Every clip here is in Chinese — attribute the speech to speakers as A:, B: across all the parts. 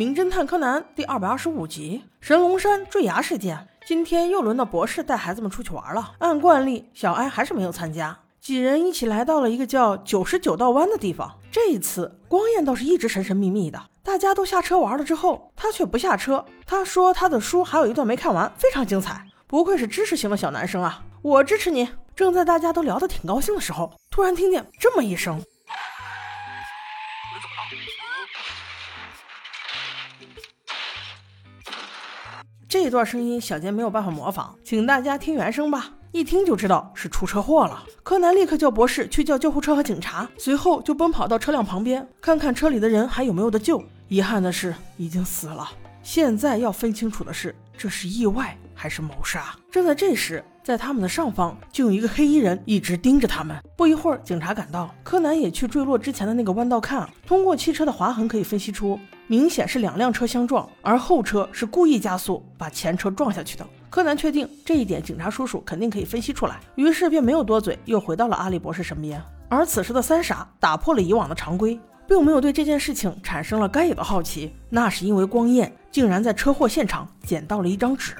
A: 名侦探柯南》第二百二十五集《神龙山坠崖事件》。今天又轮到博士带孩子们出去玩了。按惯例，小哀还是没有参加。几人一起来到了一个叫九十九道弯的地方。这一次，光彦倒是一直神神秘秘的。大家都下车玩了之后，他却不下车。他说他的书还有一段没看完，非常精彩。不愧是知识型的小男生啊！我支持你。正在大家都聊得挺高兴的时候，突然听见这么一声。这段声音小杰没有办法模仿，请大家听原声吧。一听就知道是出车祸了。柯南立刻叫博士去叫救护车和警察，随后就奔跑到车辆旁边，看看车里的人还有没有得救。遗憾的是，已经死了。现在要分清楚的是，这是意外还是谋杀。正在这时，在他们的上方就有一个黑衣人一直盯着他们。不一会儿，警察赶到，柯南也去坠落之前的那个弯道看。通过汽车的划痕可以分析出，明显是两辆车相撞，而后车是故意加速把前车撞下去的。柯南确定这一点，警察叔叔肯定可以分析出来，于是便没有多嘴，又回到了阿笠博士身边。而此时的三傻打破了以往的常规。并没有对这件事情产生了该有的好奇，那是因为光彦竟然在车祸现场捡到了一张纸，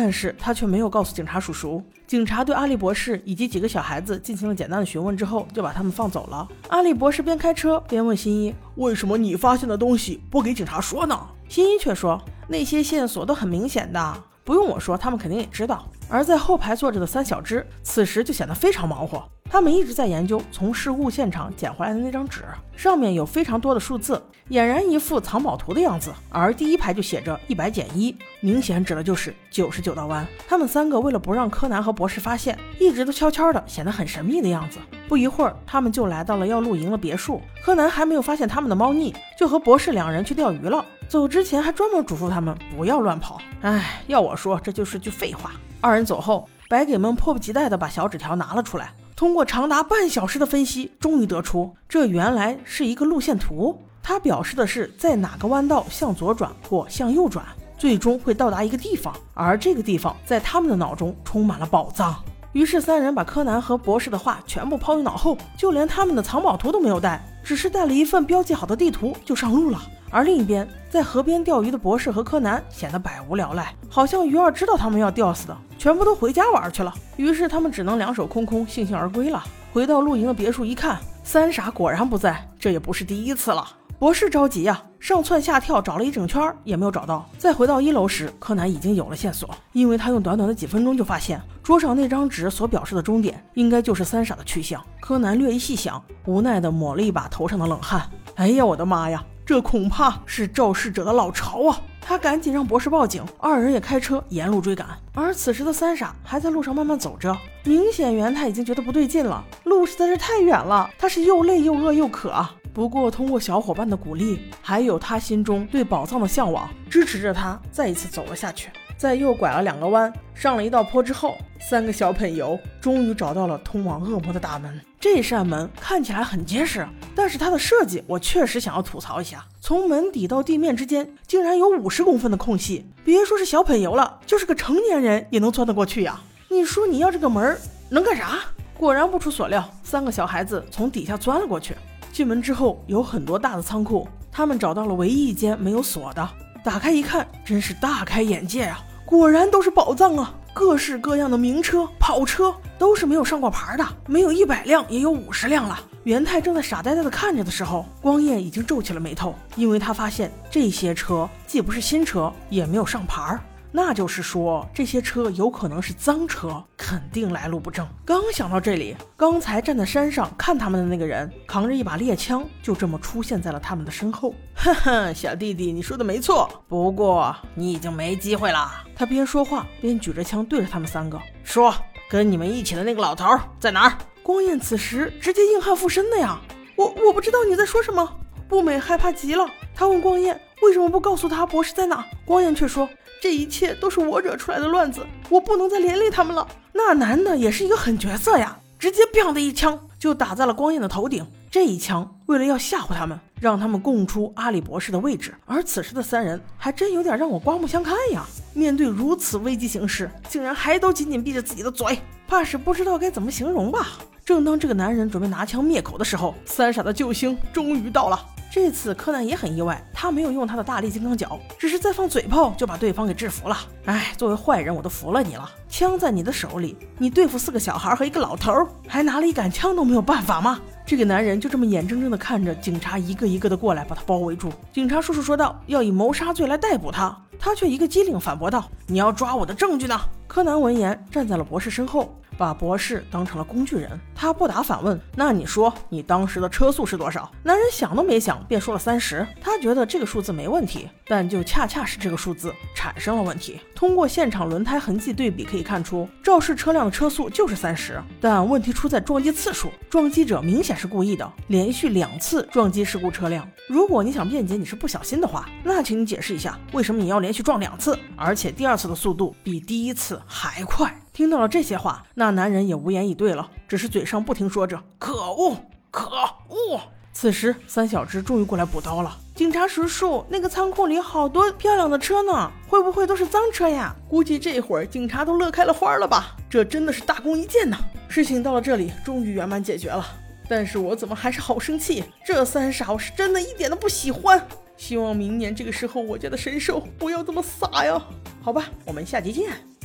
A: 但是他却没有告诉警察叔叔。警察对阿笠博士以及几个小孩子进行了简单的询问之后，就把他们放走了。阿笠博士边开车边问新一：“为什么你发现的东西不给警察说呢？”新一却说：“那些线索都很明显的，不用我说，他们肯定也知道。”而在后排坐着的三小只，此时就显得非常忙活。他们一直在研究从事故现场捡回来的那张纸，上面有非常多的数字，俨然一副藏宝图的样子。而第一排就写着一百减一，明显指的就是九十九道弯。他们三个为了不让柯南和博士发现，一直都悄悄的，显得很神秘的样子。不一会儿，他们就来到了要露营的别墅。柯南还没有发现他们的猫腻，就和博士两人去钓鱼了。走之前还专门嘱咐他们不要乱跑。哎，要我说，这就是句废话。二人走后，白给们迫不及待地把小纸条拿了出来。通过长达半小时的分析，终于得出这原来是一个路线图。它表示的是在哪个弯道向左转或向右转，最终会到达一个地方，而这个地方在他们的脑中充满了宝藏。于是三人把柯南和博士的话全部抛于脑后，就连他们的藏宝图都没有带，只是带了一份标记好的地图就上路了。而另一边，在河边钓鱼的博士和柯南显得百无聊赖，好像鱼儿知道他们要钓似的，全部都回家玩去了。于是他们只能两手空空，悻悻而归了。回到露营的别墅一看，三傻果然不在，这也不是第一次了。博士着急呀，上蹿下跳找了一整圈也没有找到。再回到一楼时，柯南已经有了线索，因为他用短短的几分钟就发现桌上那张纸所表示的终点，应该就是三傻的去向。柯南略一细想，无奈地抹了一把头上的冷汗。哎呀，我的妈呀！这恐怕是肇事者的老巢啊！他赶紧让博士报警，二人也开车沿路追赶。而此时的三傻还在路上慢慢走着，明显元太已经觉得不对劲了，路实在是太远了，他是又累又饿又渴啊。不过通过小伙伴的鼓励，还有他心中对宝藏的向往，支持着他再一次走了下去。在又拐了两个弯，上了一道坡之后，三个小喷油终于找到了通往恶魔的大门。这扇门看起来很结实，但是它的设计我确实想要吐槽一下。从门底到地面之间竟然有五十公分的空隙，别说是小喷油了，就是个成年人也能钻得过去呀。你说你要这个门能干啥？果然不出所料，三个小孩子从底下钻了过去。进门之后有很多大的仓库，他们找到了唯一一间没有锁的，打开一看，真是大开眼界啊！果然都是宝藏啊！各式各样的名车、跑车都是没有上过牌的，没有一百辆也有五十辆了。元太正在傻呆呆的看着的时候，光彦已经皱起了眉头，因为他发现这些车既不是新车，也没有上牌儿。那就是说，这些车有可能是赃车，肯定来路不正。刚想到这里，刚才站在山上看他们的那个人，扛着一把猎枪，就这么出现在了他们的身后。哼哼，小弟弟，你说的没错，不过你已经没机会了。他边说话边举着枪对着他们三个说：“跟你们一起的那个老头在哪儿？”光彦此时直接硬汉附身的呀！我我不知道你在说什么。步美害怕极了，他问光彦为什么不告诉他博士在哪。光彦却说。这一切都是我惹出来的乱子，我不能再连累他们了。那男的也是一个狠角色呀，直接 b 样的一枪就打在了光彦的头顶。这一枪为了要吓唬他们，让他们供出阿里博士的位置。而此时的三人还真有点让我刮目相看呀！面对如此危机形势，竟然还都紧紧闭着自己的嘴，怕是不知道该怎么形容吧。正当这个男人准备拿枪灭口的时候，三傻的救星终于到了。这次柯南也很意外，他没有用他的大力金刚脚，只是再放嘴炮就把对方给制服了。哎，作为坏人，我都服了你了。枪在你的手里，你对付四个小孩和一个老头，还拿了一杆枪都没有办法吗？这个男人就这么眼睁睁地看着警察一个一个的过来把他包围住。警察叔叔说道：“要以谋杀罪来逮捕他。”他却一个机灵反驳道：“你要抓我的证据呢？”柯南闻言站在了博士身后。把博士当成了工具人，他不答反问：“那你说你当时的车速是多少？”男人想都没想便说了三十。他觉得这个数字没问题，但就恰恰是这个数字产生了问题。通过现场轮胎痕迹对比可以看出，肇事车辆的车速就是三十，但问题出在撞击次数。撞击者明显是故意的，连续两次撞击事故车辆。如果你想辩解你是不小心的话，那请你解释一下，为什么你要连续撞两次，而且第二次的速度比第一次还快？听到了这些话，那那男人也无言以对了，只是嘴上不停说着“可恶，可恶”。此时，三小只终于过来补刀了。警察叔叔，那个仓库里好多漂亮的车呢，会不会都是脏车呀？估计这会儿警察都乐开了花了吧？这真的是大功一件呐！事情到了这里，终于圆满解决了。但是我怎么还是好生气？这三傻我是真的一点都不喜欢。希望明年这个时候，我家的神兽不要这么傻呀。好吧，我们下集见。